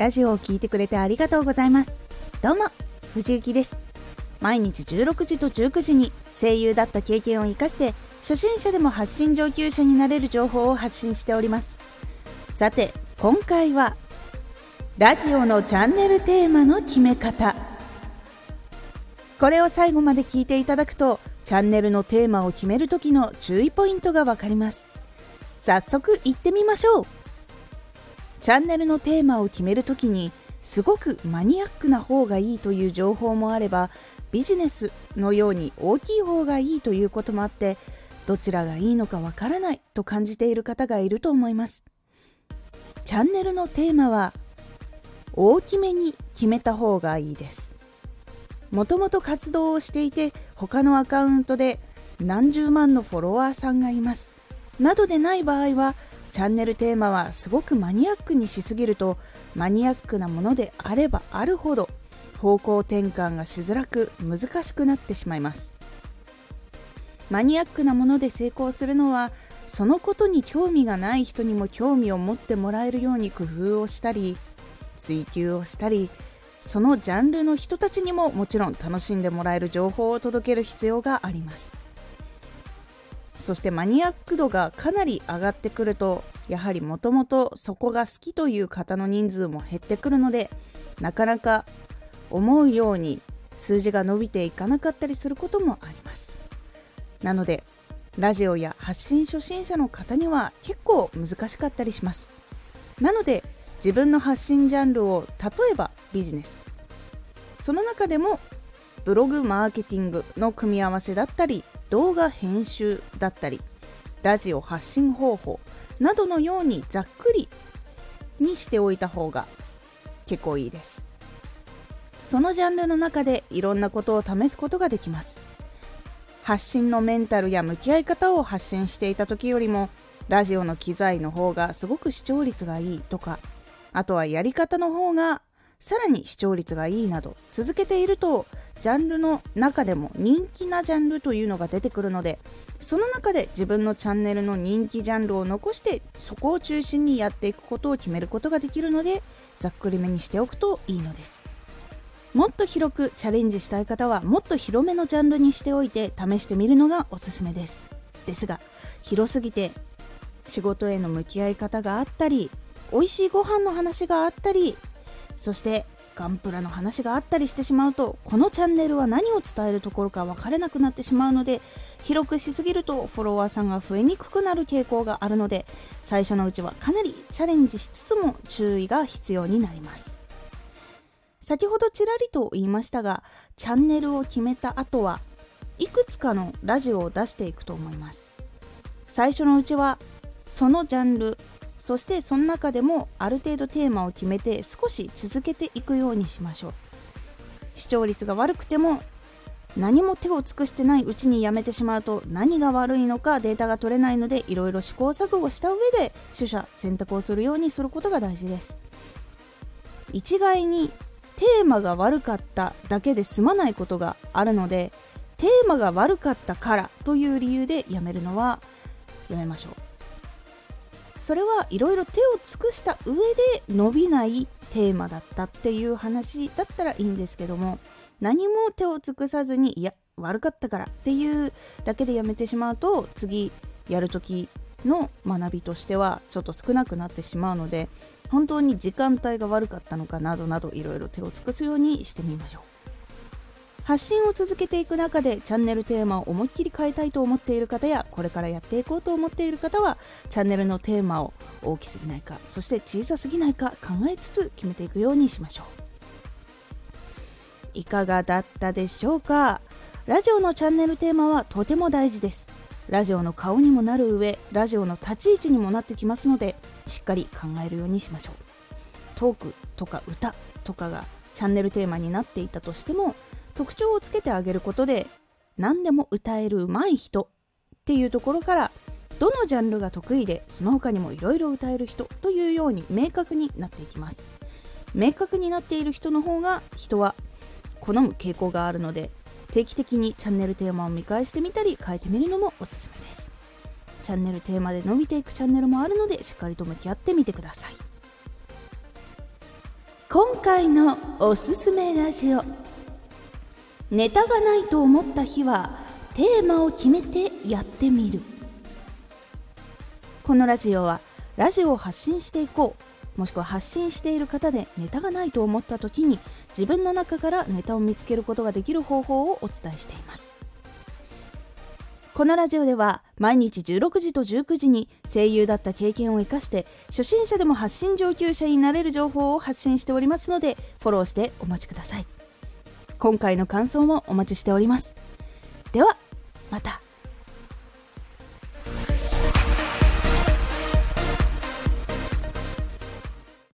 ラジオを聴いてくれてありがとうございます。どうも藤幸です。毎日16時と19時に声優だった経験を生かして初心者でも発信上級者になれる情報を発信しております。さて今回はラジオのチャンネルテーマの決め方。これを最後まで聞いていただくとチャンネルのテーマを決める時の注意ポイントがわかります。早速行ってみましょう。チャンネルのテーマを決めるときにすごくマニアックな方がいいという情報もあればビジネスのように大きい方がいいということもあってどちらがいいのかわからないと感じている方がいると思います。チャンネルのテーマは大きめに決めた方がいいです。もともと活動をしていて他のアカウントで何十万のフォロワーさんがいます。などでない場合はチャンネルテーマはすごくマニアックにしすぎるとマニアックなものであればあるほど方向転換がしづらく難しくなってしまいます。マニアックなもので成功するのはそのことに興味がない人にも興味を持ってもらえるように工夫をしたり追求をしたりそのジャンルの人たちにももちろん楽しんでもらえる情報を届ける必要があります。そしてマニアック度がかなり上がってくるとやはりもともとそこが好きという方の人数も減ってくるのでなかなか思うように数字が伸びていかなかったりすることもあります。なのでラジオや発信初心者の方には結構難しかったりします。なので自分の発信ジャンルを例えばビジネス。その中でもブログマーケティングの組み合わせだったり動画編集だったりラジオ発信方法などのようにざっくりにしておいた方が結構いいです。そのジャンルの中でいろんなことを試すことができます。発信のメンタルや向き合い方を発信していた時よりもラジオの機材の方がすごく視聴率がいいとかあとはやり方の方がさらに視聴率がいいなど続けているとジャンルの中でも人気なジャンルというのが出てくるのでその中で自分のチャンネルの人気ジャンルを残してそこを中心にやっていくことを決めることができるのでざっくりめにしておくといいのです。もっと広くチャレンジしたい方はもっと広めのジャンルにしておいて試してみるのがおすすめです。ですが広すぎて仕事への向き合い方があったり美味しいご飯の話があったりそしてガンプラの話があったりしてしまうとこのチャンネルは何を伝えるところか分からなくなってしまうので広くしすぎるとフォロワーさんが増えにくくなる傾向があるので最初のうちはかなりチャレンジしつつも注意が必要になります。先ほどちらりと言いましたがチャンネルを決めた後はいくつかのラジオを出していくと思います。最初のうちはそのジャンルそしてその中でもある程度テーマを決めて少し続けていくようにしましょう。視聴率が悪くても何も手を尽くしてないうちにやめてしまうと何が悪いのかデータが取れないのでいろいろ試行錯誤した上で取捨選択をするようにすることが大事です。一概にテーマが悪かっただけで済まないことがあるのでテーマが悪かったからという理由でやめるのはやめましょう。それはいろいろ手を尽くした上で伸びないテーマだったっていう話だったらいいんですけども何も手を尽くさずにいや悪かったからっていうだけでやめてしまうと次やる時の学びとしてはちょっと少なくなってしまうので本当に時間帯が悪かったのかなどなどいろいろ手を尽くすようにしてみましょう。発信を続けていく中でチャンネルテーマを思いっきり変えたいと思っている方やこれからやっていこうと思っている方はチャンネルのテーマを大きすぎないかそして小さすぎないか考えつつ決めていくようにしましょう。いかがだったでしょうか？ラジオのチャンネルテーマはとても大事です。ラジオの顔にもなる上ラジオの立ち位置にもなってきますのでしっかり考えるようにしましょう。トークとか歌とかがチャンネルテーマになっていたとしても特徴をつけてあげることで何でも歌える上手い人っていうところからどのジャンルが得意でその他にもいろいろ歌える人というように明確になっていきます。明確になっている人の方が人は好む傾向があるので定期的にチャンネルテーマを見返してみたり変えてみるのもおすすめです。チャンネルテーマで伸びていくチャンネルもあるのでしっかりと向き合ってみてください。今回のおすすめラジオ。ネタがないと思った日はテーマを決めてやってみる。このラジオはラジオを発信していこうもしくは発信している方でネタがないと思った時に自分の中からネタを見つけることができる方法をお伝えしています。このラジオでは毎日16時と19時に声優だった経験を生かして初心者でも発信上級者になれる情報を発信しておりますのでフォローしてお待ちください。今回の感想もお待ちしております。ではまた。